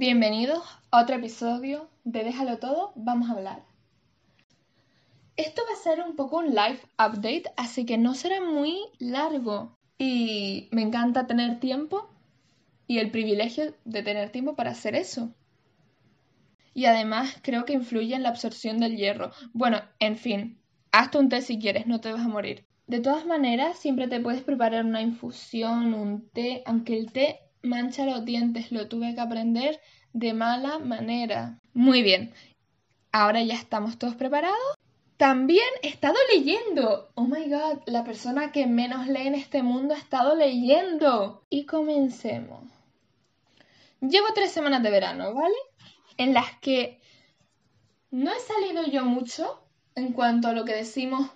Bienvenidos a otro episodio de Déjalo todo, vamos a hablar. Esto va a ser un poco un live update, así que no será muy largo. Y me encanta tener tiempo y el privilegio de tener tiempo para hacer eso. Y además creo que influye en la absorción del hierro. Bueno, en fin, hazte un té si quieres, no te vas a morir. De todas maneras, siempre te puedes preparar una infusión, un té, aunque el té mancha los dientes, lo tuve que aprender de mala manera. Muy bien, ahora ya estamos todos preparados. También he estado leyendo. Oh my god, la persona que menos lee en este mundo ha estado leyendo. Y comencemos. Llevo tres semanas de verano, ¿vale? En las que no he salido yo mucho en cuanto a lo que decimos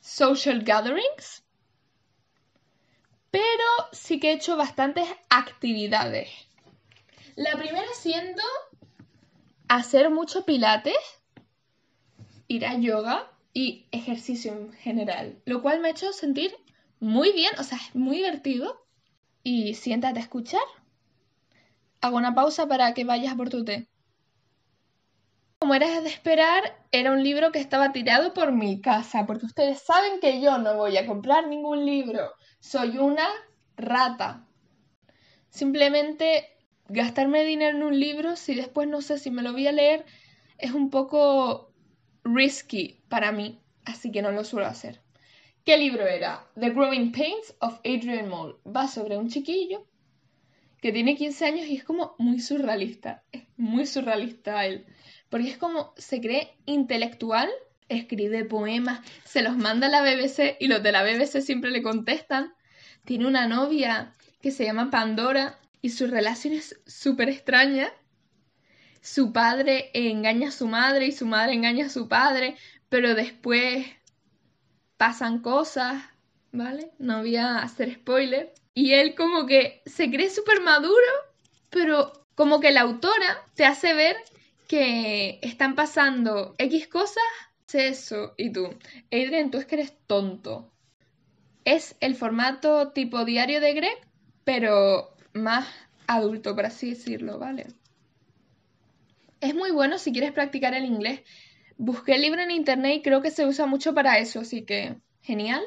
social gatherings pero sí que he hecho bastantes actividades. La primera siendo hacer mucho pilates, ir a yoga y ejercicio en general, lo cual me ha hecho sentir muy bien, o sea, es muy divertido. Y siéntate a escuchar. Hago una pausa para que vayas por tu té. Como eras de esperar, era un libro que estaba tirado por mi casa, porque ustedes saben que yo no voy a comprar ningún libro soy una rata. Simplemente gastarme dinero en un libro si después no sé si me lo voy a leer es un poco risky para mí, así que no lo suelo hacer. ¿Qué libro era? The Growing Pains of Adrian Mole. Va sobre un chiquillo que tiene 15 años y es como muy surrealista. Es muy surrealista él. Porque es como se cree intelectual escribe poemas, se los manda a la BBC y los de la BBC siempre le contestan. Tiene una novia que se llama Pandora y su relación es súper extraña. Su padre engaña a su madre y su madre engaña a su padre, pero después pasan cosas, ¿vale? No voy a hacer spoiler. Y él como que se cree súper maduro, pero como que la autora te hace ver que están pasando X cosas eso. Y tú, Adrian, tú es que eres tonto. Es el formato tipo diario de Greg, pero más adulto, por así decirlo, ¿vale? Es muy bueno si quieres practicar el inglés. Busqué el libro en internet y creo que se usa mucho para eso, así que genial.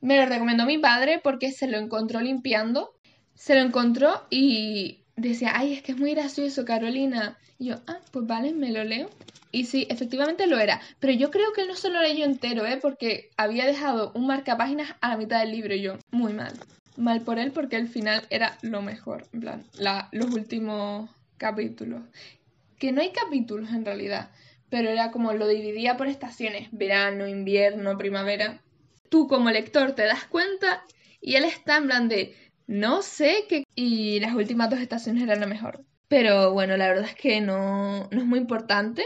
Me lo recomendó mi padre porque se lo encontró limpiando. Se lo encontró y decía, ay, es que es muy gracioso, Carolina. Y yo, ah, pues vale, me lo leo. Y sí, efectivamente lo era. Pero yo creo que él no se lo leyó entero, ¿eh? Porque había dejado un marcapáginas a la mitad del libro y yo, muy mal. Mal por él porque el final era lo mejor. En plan, los últimos capítulos. Que no hay capítulos en realidad. Pero era como lo dividía por estaciones. Verano, invierno, primavera. Tú como lector te das cuenta y él está en plan de no sé qué... Y las últimas dos estaciones eran lo mejor. Pero bueno, la verdad es que no, no es muy importante.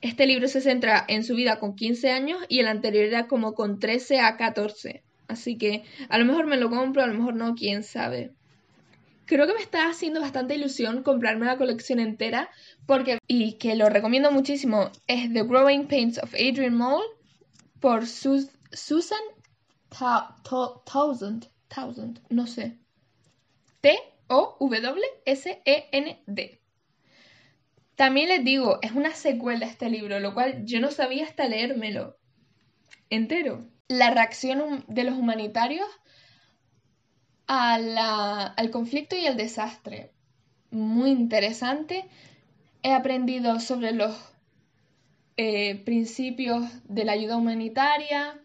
Este libro se centra en su vida con 15 años y el anterior era como con 13 a 14. Así que a lo mejor me lo compro, a lo mejor no, quién sabe. Creo que me está haciendo bastante ilusión comprarme la colección entera porque, y que lo recomiendo muchísimo, es The Growing Pains of Adrian Mole por Susan Thousand, Thousand, no sé. T-O-W-S-E-N-D. También les digo, es una secuela este libro, lo cual yo no sabía hasta leérmelo entero. La reacción de los humanitarios al conflicto y al desastre. Muy interesante. He aprendido sobre los eh, principios de la ayuda humanitaria,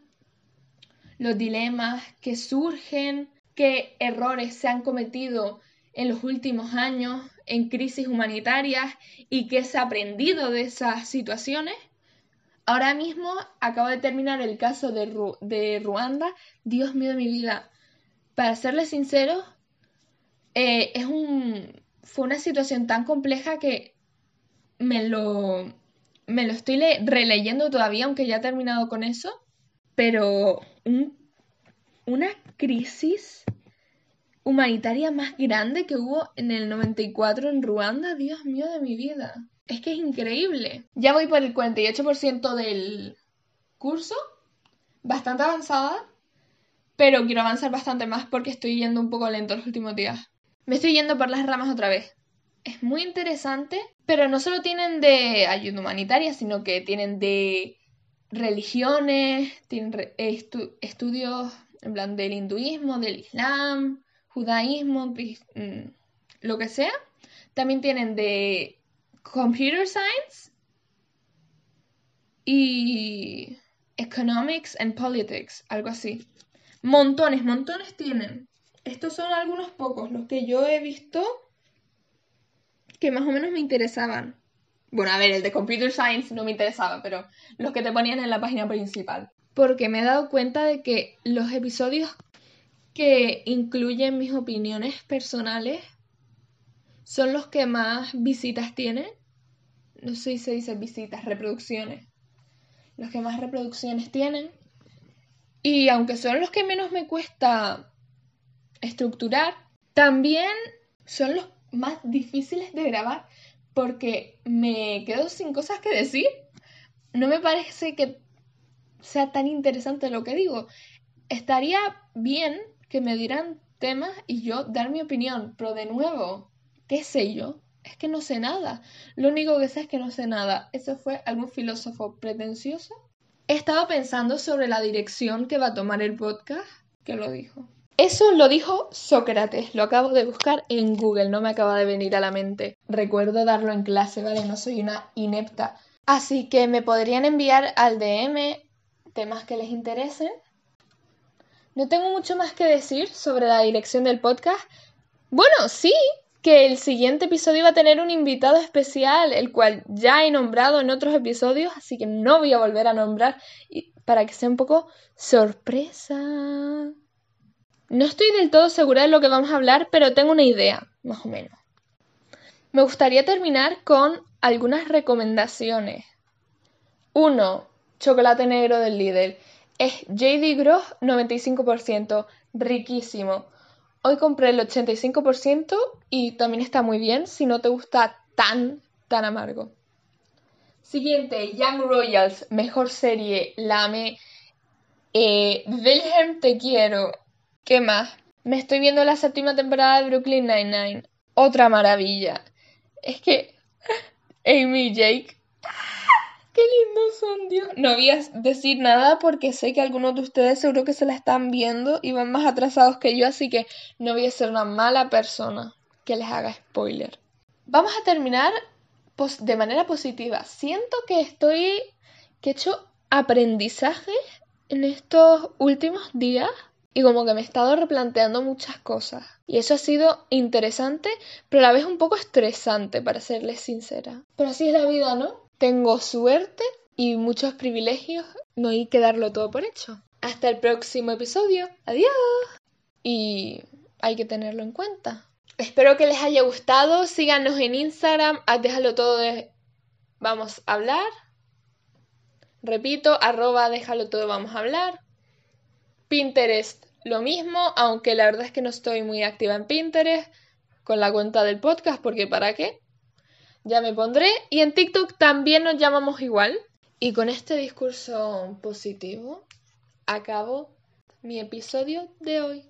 los dilemas que surgen, qué errores se han cometido en los últimos años en crisis humanitarias y qué se ha aprendido de esas situaciones. Ahora mismo acabo de terminar el caso de, Ruanda. Dios mío de mi vida. Para serles sincero, eh, es un, fue una situación tan compleja que me lo, me lo estoy releyendo todavía, aunque ya he terminado con eso. Pero una crisis humanitaria más grande que hubo en el 94 en Ruanda, Dios mío de mi vida. Es que es increíble. Ya voy por el 48% del curso, bastante avanzada, pero quiero avanzar bastante más porque estoy yendo un poco lento los últimos días. Me estoy yendo por las ramas otra vez. es muy interesante, pero no solo tienen de ayuda humanitaria, sino que tienen de religiones, tienen estudios en plan del hinduismo, del islam, judaísmo, mm, lo que sea. También tienen de computer science y economics and politics, algo así. Montones, montones tienen. Estos son algunos pocos, los que yo he visto que más o menos me interesaban. Bueno, a ver, el de Computer Science no me interesaba, pero los que te ponían en la página principal. Porque me he dado cuenta de que los episodios que incluyen mis opiniones personales son los que más visitas tienen. No sé si se dice visitas, reproducciones. Los que más reproducciones tienen. Y aunque son los que menos me cuesta estructurar, también son los más difíciles de grabar porque me quedo sin cosas que decir. No me parece que sea tan interesante lo que digo. Estaría bien que me dieran temas y yo dar mi opinión, pero de nuevo, ¿qué sé yo? Es que no sé nada. Lo único que sé es que no sé nada. Eso fue algún filósofo pretencioso. He estado pensando sobre la dirección que va a tomar el podcast, que lo dijo. Eso lo dijo Sócrates, lo acabo de buscar en Google, no me acaba de venir a la mente. Recuerdo darlo en clase, ¿vale? No soy una inepta. Así que me podrían enviar al DM temas que les interesen. No tengo mucho más que decir sobre la dirección del podcast. Bueno, sí, que el siguiente episodio va a tener un invitado especial, el cual ya he nombrado en otros episodios, así que no voy a volver a nombrar para que sea un poco sorpresa. No estoy del todo segura de lo que vamos a hablar, pero tengo una idea, más o menos. Me gustaría terminar con algunas recomendaciones. 1. Chocolate negro del líder. Es JD Gross 95%, riquísimo. Hoy compré el 85% y también está muy bien si no te gusta tan, tan amargo. Siguiente, Young Royals, mejor serie, Lame. Eh, Wilhelm Te Quiero, ¿Qué más? Me estoy viendo la séptima temporada de Brooklyn Nine-Nine. Otra maravilla. Es que. Amy y Jake. ¡Qué lindos son, Dios! No voy a decir nada porque sé que algunos de ustedes seguro que se la están viendo y van más atrasados que yo, así que no voy a ser una mala persona que les haga spoiler. Vamos a terminar de manera positiva. Siento que estoy. que he hecho aprendizaje en estos últimos días y como que me he estado replanteando muchas cosas. Y eso ha sido interesante, pero a la vez un poco estresante, para serles sincera. Pero así es la vida, ¿no? Tengo suerte y muchos privilegios, no hay que darlo todo por hecho. Hasta el próximo episodio. Adiós. Y hay que tenerlo en cuenta. Espero que les haya gustado. Síganos en Instagram. Déjalo todo de... Vamos a hablar. Repito, arroba déjalo todo vamos a hablar. Pinterest lo mismo, aunque la verdad es que no estoy muy activa en Pinterest con la cuenta del podcast, porque ¿para qué? Ya me pondré. Y en TikTok también nos llamamos igual. Y con este discurso positivo acabo mi episodio de hoy.